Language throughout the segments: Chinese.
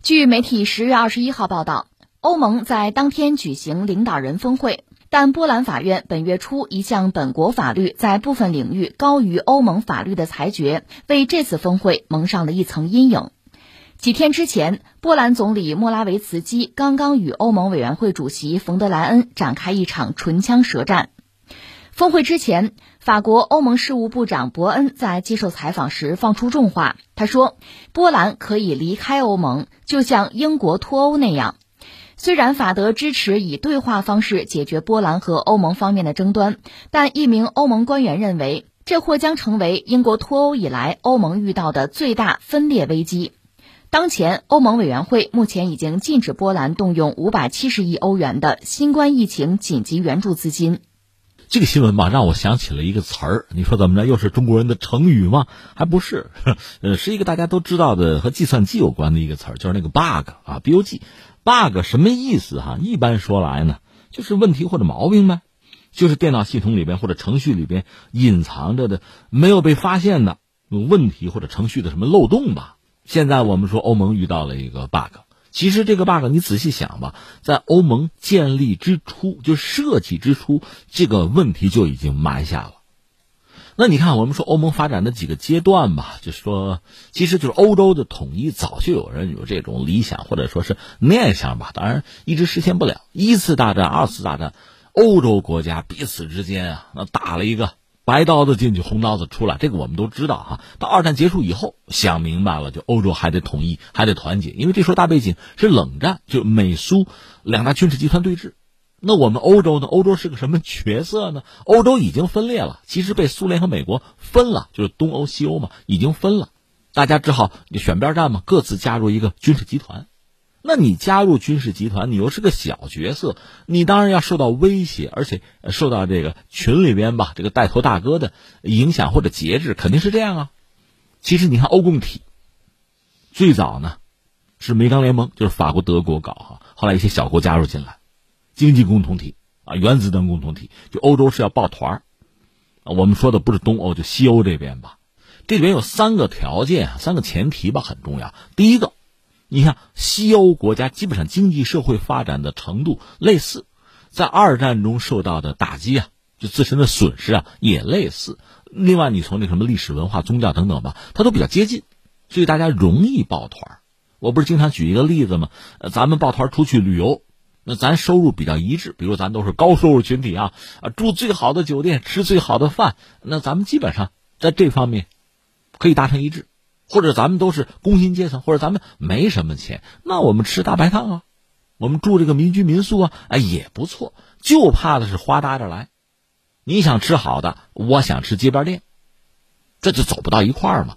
据媒体十月二十一号报道，欧盟在当天举行领导人峰会，但波兰法院本月初一项本国法律在部分领域高于欧盟法律的裁决，为这次峰会蒙上了一层阴影。几天之前，波兰总理莫拉维茨基刚刚与欧盟委员会主席冯德莱恩展开一场唇枪舌战。峰会之前，法国欧盟事务部长伯恩在接受采访时放出重话，他说：“波兰可以离开欧盟，就像英国脱欧那样。”虽然法德支持以对话方式解决波兰和欧盟方面的争端，但一名欧盟官员认为，这或将成为英国脱欧以来欧盟遇到的最大分裂危机。当前，欧盟委员会目前已经禁止波兰动用五百七十亿欧元的新冠疫情紧急援助资金。这个新闻吧，让我想起了一个词儿。你说怎么着？又是中国人的成语吗？还不是，呃，是一个大家都知道的和计算机有关的一个词儿，就是那个 bug 啊，bug。bug 什么意思哈？一般说来呢，就是问题或者毛病呗，就是电脑系统里边或者程序里边隐藏着的没有被发现的问题或者程序的什么漏洞吧。现在我们说欧盟遇到了一个 bug。其实这个 bug 你仔细想吧，在欧盟建立之初，就设计之初，这个问题就已经埋下了。那你看，我们说欧盟发展的几个阶段吧，就是说，其实就是欧洲的统一，早就有人有这种理想或者说是念想吧。当然，一直实现不了。一次大战、二次大战，欧洲国家彼此之间啊，那打了一个。白刀子进去，红刀子出来，这个我们都知道哈。到二战结束以后，想明白了，就欧洲还得统一，还得团结，因为这时候大背景是冷战，就美苏两大军事集团对峙。那我们欧洲呢？欧洲是个什么角色呢？欧洲已经分裂了，其实被苏联和美国分了，就是东欧、西欧嘛，已经分了，大家只好选边站嘛，各自加入一个军事集团。那你加入军事集团，你又是个小角色，你当然要受到威胁，而且受到这个群里边吧，这个带头大哥的影响或者节制，肯定是这样啊。其实你看欧共体，最早呢是煤钢联盟，就是法国、德国搞哈，后来一些小国加入进来，经济共同体啊，原子弹共同体，就欧洲是要抱团儿。我们说的不是东欧，就西欧这边吧，这里边有三个条件啊，三个前提吧，很重要。第一个。你看，西欧国家基本上经济社会发展的程度类似，在二战中受到的打击啊，就自身的损失啊也类似。另外，你从那什么历史文化、宗教等等吧，它都比较接近，所以大家容易抱团。我不是经常举一个例子吗？呃，咱们抱团出去旅游，那咱收入比较一致，比如咱都是高收入群体啊，啊，住最好的酒店，吃最好的饭，那咱们基本上在这方面可以达成一致。或者咱们都是工薪阶层，或者咱们没什么钱，那我们吃大排档啊，我们住这个民居民宿啊，哎也不错。就怕的是花搭着来，你想吃好的，我想吃街边店，这就走不到一块儿嘛。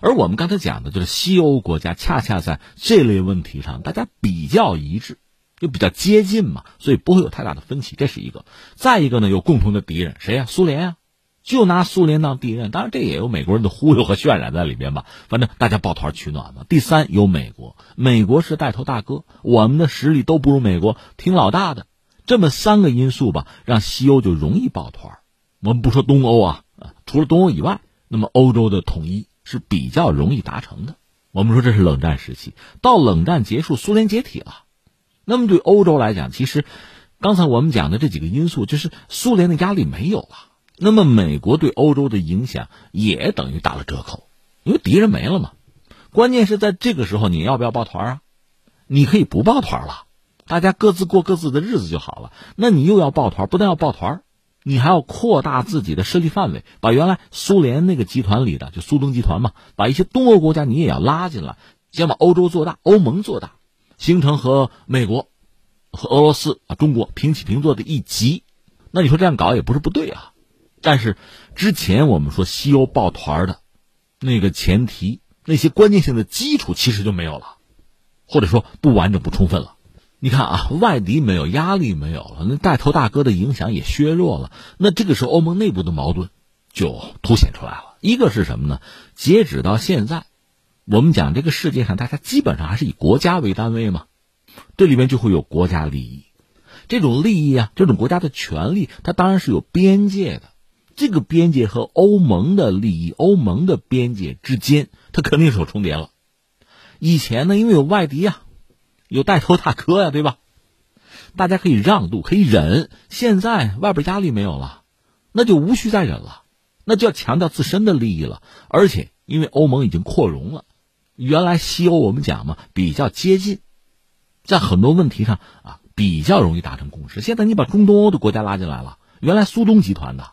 而我们刚才讲的就是西欧国家，恰恰在这类问题上，大家比较一致，又比较接近嘛，所以不会有太大的分歧。这是一个。再一个呢，有共同的敌人，谁呀？苏联呀。就拿苏联当敌人，当然这也有美国人的忽悠和渲染在里边吧。反正大家抱团取暖嘛。第三，有美国，美国是带头大哥，我们的实力都不如美国，听老大的。这么三个因素吧，让西欧就容易抱团。我们不说东欧啊，除了东欧以外，那么欧洲的统一是比较容易达成的。我们说这是冷战时期，到冷战结束，苏联解体了，那么对欧洲来讲，其实刚才我们讲的这几个因素，就是苏联的压力没有了。那么，美国对欧洲的影响也等于打了折扣，因为敌人没了嘛。关键是在这个时候，你要不要抱团啊？你可以不抱团了，大家各自过各自的日子就好了。那你又要抱团，不但要抱团，你还要扩大自己的势力范围，把原来苏联那个集团里的就苏东集团嘛，把一些东欧国家你也要拉进来，先把欧洲做大，欧盟做大，形成和美国、和俄罗斯啊、中国平起平坐的一级。那你说这样搞也不是不对啊。但是，之前我们说西欧抱团的，那个前提，那些关键性的基础其实就没有了，或者说不完整、不充分了。你看啊，外敌没有，压力没有了，那带头大哥的影响也削弱了。那这个时候，欧盟内部的矛盾就凸显出来了。一个是什么呢？截止到现在，我们讲这个世界上，大家基本上还是以国家为单位嘛，这里面就会有国家利益，这种利益啊，这种国家的权利，它当然是有边界的。这个边界和欧盟的利益、欧盟的边界之间，它肯定是有重叠了。以前呢，因为有外敌呀，有带头大哥呀，对吧？大家可以让渡，可以忍。现在外边压力没有了，那就无需再忍了，那就要强调自身的利益了。而且，因为欧盟已经扩容了，原来西欧我们讲嘛比较接近，在很多问题上啊比较容易达成共识。现在你把中东欧的国家拉进来了，原来苏东集团的，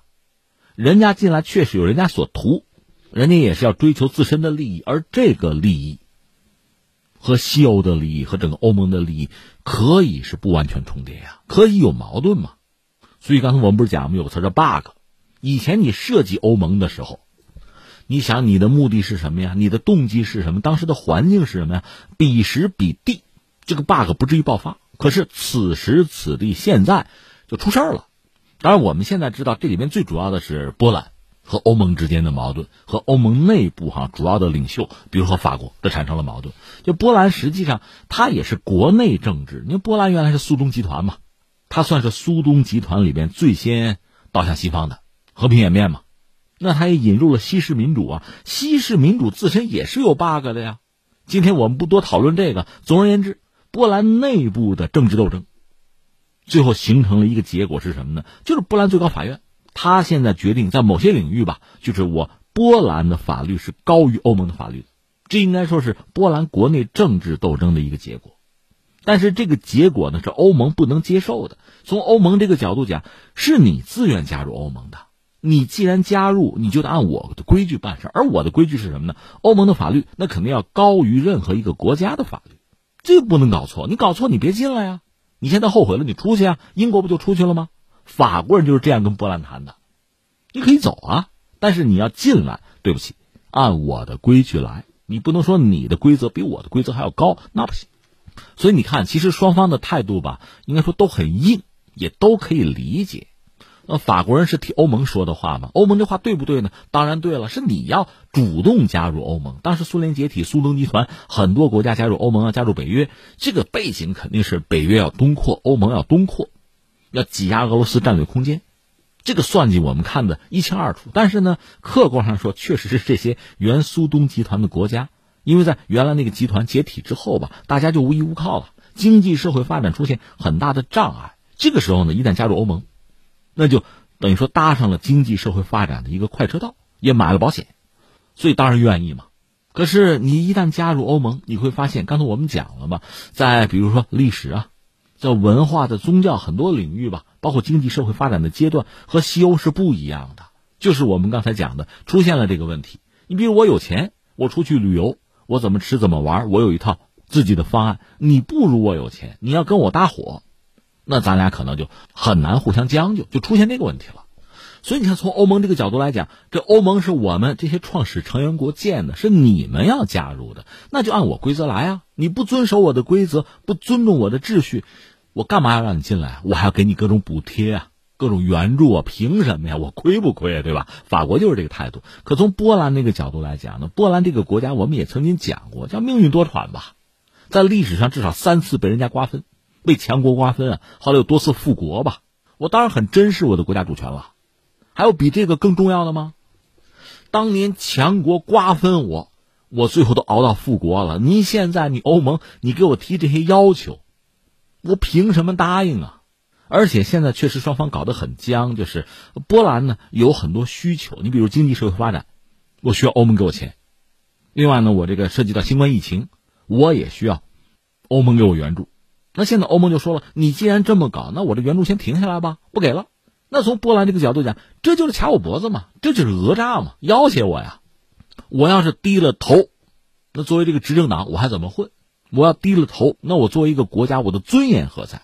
人家进来确实有人家所图，人家也是要追求自身的利益，而这个利益。和西欧的利益和整个欧盟的利益可以是不完全重叠呀，可以有矛盾嘛？所以刚才我们不是讲吗？有个词叫 bug。以前你设计欧盟的时候，你想你的目的是什么呀？你的动机是什么？当时的环境是什么呀？彼时彼地，这个 bug 不至于爆发。可是此时此地现在就出事儿了。当然，我们现在知道这里面最主要的是波兰。和欧盟之间的矛盾，和欧盟内部哈主要的领袖，比如说法国，这产生了矛盾。就波兰实际上它也是国内政治，因为波兰原来是苏东集团嘛，它算是苏东集团里边最先倒向西方的和平演变嘛。那它也引入了西式民主啊，西式民主自身也是有 bug 的呀。今天我们不多讨论这个。总而言之，波兰内部的政治斗争，最后形成了一个结果是什么呢？就是波兰最高法院。他现在决定在某些领域吧，就是我波兰的法律是高于欧盟的法律，这应该说是波兰国内政治斗争的一个结果。但是这个结果呢，是欧盟不能接受的。从欧盟这个角度讲，是你自愿加入欧盟的，你既然加入，你就得按我的规矩办事。而我的规矩是什么呢？欧盟的法律那肯定要高于任何一个国家的法律，这不能搞错。你搞错，你别进来呀！你现在后悔了，你出去啊！英国不就出去了吗？法国人就是这样跟波兰谈的，你可以走啊，但是你要进来，对不起，按我的规矩来，你不能说你的规则比我的规则还要高，那不行。所以你看，其实双方的态度吧，应该说都很硬，也都可以理解。那法国人是替欧盟说的话吗？欧盟这话对不对呢？当然对了，是你要主动加入欧盟。当时苏联解体，苏东集团很多国家加入欧盟啊，加入北约，这个背景肯定是北约要东扩，欧盟要东扩。要挤压俄罗斯战略空间，这个算计我们看得一清二楚。但是呢，客观上说，确实是这些原苏东集团的国家，因为在原来那个集团解体之后吧，大家就无依无靠了，经济社会发展出现很大的障碍。这个时候呢，一旦加入欧盟，那就等于说搭上了经济社会发展的一个快车道，也买了保险，所以当然愿意嘛。可是你一旦加入欧盟，你会发现，刚才我们讲了嘛，在比如说历史啊。在文化的宗教很多领域吧，包括经济社会发展的阶段和西欧是不一样的。就是我们刚才讲的，出现了这个问题。你比如我有钱，我出去旅游，我怎么吃怎么玩，我有一套自己的方案。你不如我有钱，你要跟我搭伙，那咱俩可能就很难互相将就，就出现这个问题了。所以你看，从欧盟这个角度来讲，这欧盟是我们这些创始成员国建的，是你们要加入的，那就按我规则来啊！你不遵守我的规则，不尊重我的秩序。我干嘛要让你进来？我还要给你各种补贴啊，各种援助啊？凭什么呀？我亏不亏啊？对吧？法国就是这个态度。可从波兰那个角度来讲呢，波兰这个国家我们也曾经讲过，叫命运多舛吧，在历史上至少三次被人家瓜分，被强国瓜分啊，后来又多次复国吧。我当然很珍视我的国家主权了，还有比这个更重要的吗？当年强国瓜分我，我最后都熬到复国了。您现在你欧盟，你给我提这些要求。我凭什么答应啊？而且现在确实双方搞得很僵，就是波兰呢有很多需求，你比如经济社会发展，我需要欧盟给我钱；另外呢，我这个涉及到新冠疫情，我也需要欧盟给我援助。那现在欧盟就说了，你既然这么搞，那我这援助先停下来吧，不给了。那从波兰这个角度讲，这就是卡我脖子嘛，这就是讹诈嘛，要挟我呀。我要是低了头，那作为这个执政党，我还怎么混？我要低了头，那我作为一个国家，我的尊严何在？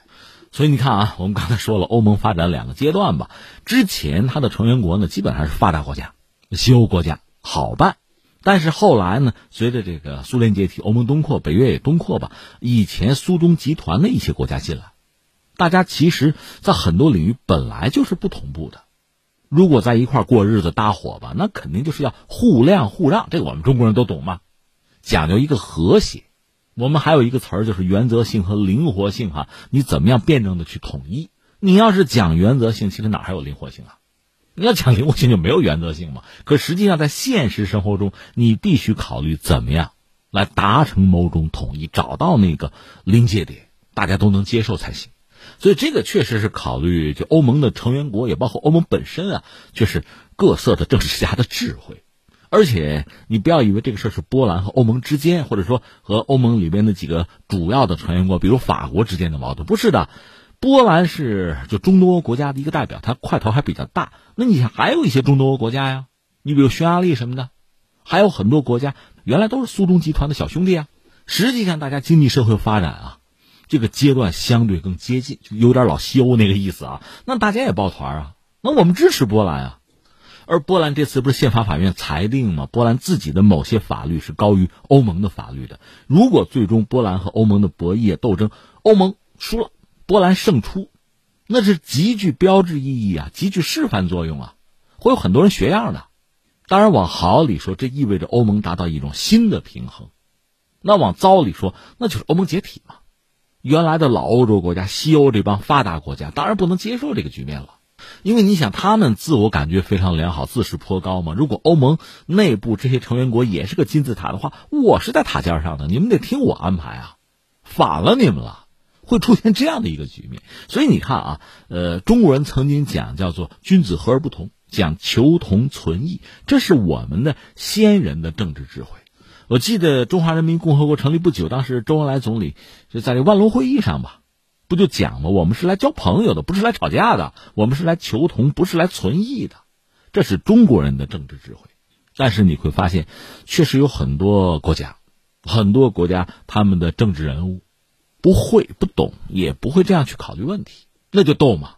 所以你看啊，我们刚才说了，欧盟发展两个阶段吧。之前它的成员国呢，基本上是发达国家、西欧国家，好办。但是后来呢，随着这个苏联解体，欧盟东扩，北约也东扩吧。以前苏东集团的一些国家进来，大家其实，在很多领域本来就是不同步的。如果在一块过日子搭伙吧，那肯定就是要互谅互让。这个我们中国人都懂嘛，讲究一个和谐。我们还有一个词儿，就是原则性和灵活性哈。你怎么样辩证的去统一？你要是讲原则性，其实哪还有灵活性啊？你要讲灵活性，就没有原则性嘛。可实际上，在现实生活中，你必须考虑怎么样来达成某种统一，找到那个临界点，大家都能接受才行。所以这个确实是考虑就欧盟的成员国，也包括欧盟本身啊，就是各色的政治家的智慧。而且你不要以为这个事儿是波兰和欧盟之间，或者说和欧盟里边的几个主要的成员国，比如法国之间的矛盾，不是的。波兰是就中东欧国家的一个代表，它块头还比较大。那你想还有一些中东欧国家呀，你比如匈牙利什么的，还有很多国家原来都是苏中集团的小兄弟啊。实际上，大家经济社会发展啊。这个阶段相对更接近，就有点老西欧那个意思啊。那大家也抱团啊，那我们支持波兰啊。而波兰这次不是宪法法院裁定吗？波兰自己的某些法律是高于欧盟的法律的。如果最终波兰和欧盟的博弈斗争，欧盟输了，波兰胜出，那是极具标志意义啊，极具示范作用啊，会有很多人学样的。当然，往好里说，这意味着欧盟达到一种新的平衡；那往糟里说，那就是欧盟解体嘛。原来的老欧洲国家、西欧这帮发达国家当然不能接受这个局面了，因为你想，他们自我感觉非常良好，自视颇高嘛。如果欧盟内部这些成员国也是个金字塔的话，我是在塔尖上的，你们得听我安排啊，反了你们了，会出现这样的一个局面。所以你看啊，呃，中国人曾经讲叫做“君子和而不同”，讲求同存异，这是我们的先人的政治智慧。我记得中华人民共和国成立不久，当时周恩来总理就在这万隆会议上吧，不就讲吗？我们是来交朋友的，不是来吵架的；我们是来求同，不是来存异的。这是中国人的政治智慧。但是你会发现，确实有很多国家，很多国家他们的政治人物不会、不懂，也不会这样去考虑问题，那就斗嘛。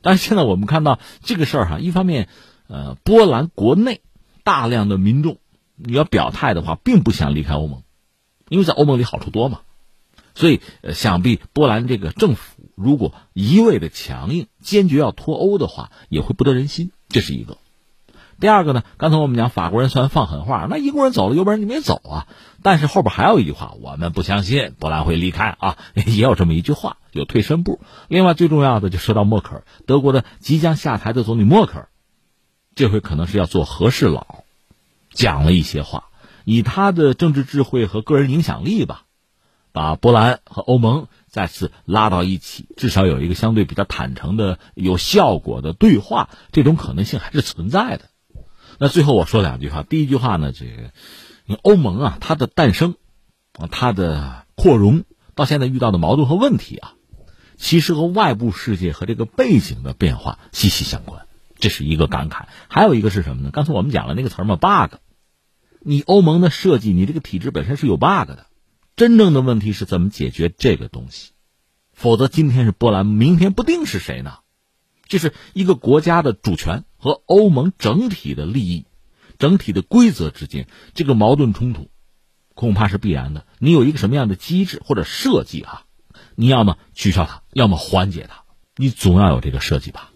但是现在我们看到这个事儿哈，一方面，呃，波兰国内大量的民众。你要表态的话，并不想离开欧盟，因为在欧盟里好处多嘛，所以想必波兰这个政府如果一味的强硬、坚决要脱欧的话，也会不得人心。这是一个。第二个呢，刚才我们讲法国人虽然放狠话，那英国人走了，有本事你没走啊？但是后边还有一句话，我们不相信波兰会离开啊，也有这么一句话，有退身步。另外最重要的就说到默克尔，德国的即将下台的总理默克尔，这回可能是要做和事佬。讲了一些话，以他的政治智慧和个人影响力吧，把波兰和欧盟再次拉到一起，至少有一个相对比较坦诚的、有效果的对话，这种可能性还是存在的。那最后我说两句话，第一句话呢，这个欧盟啊，它的诞生，啊，它的扩容，到现在遇到的矛盾和问题啊，其实和外部世界和这个背景的变化息息相关。这是一个感慨，还有一个是什么呢？刚才我们讲了那个词嘛，bug。你欧盟的设计，你这个体制本身是有 bug 的。真正的问题是怎么解决这个东西？否则今天是波兰，明天不定是谁呢？这是一个国家的主权和欧盟整体的利益、整体的规则之间，这个矛盾冲突恐怕是必然的。你有一个什么样的机制或者设计啊？你要么取消它，要么缓解它，你总要有这个设计吧。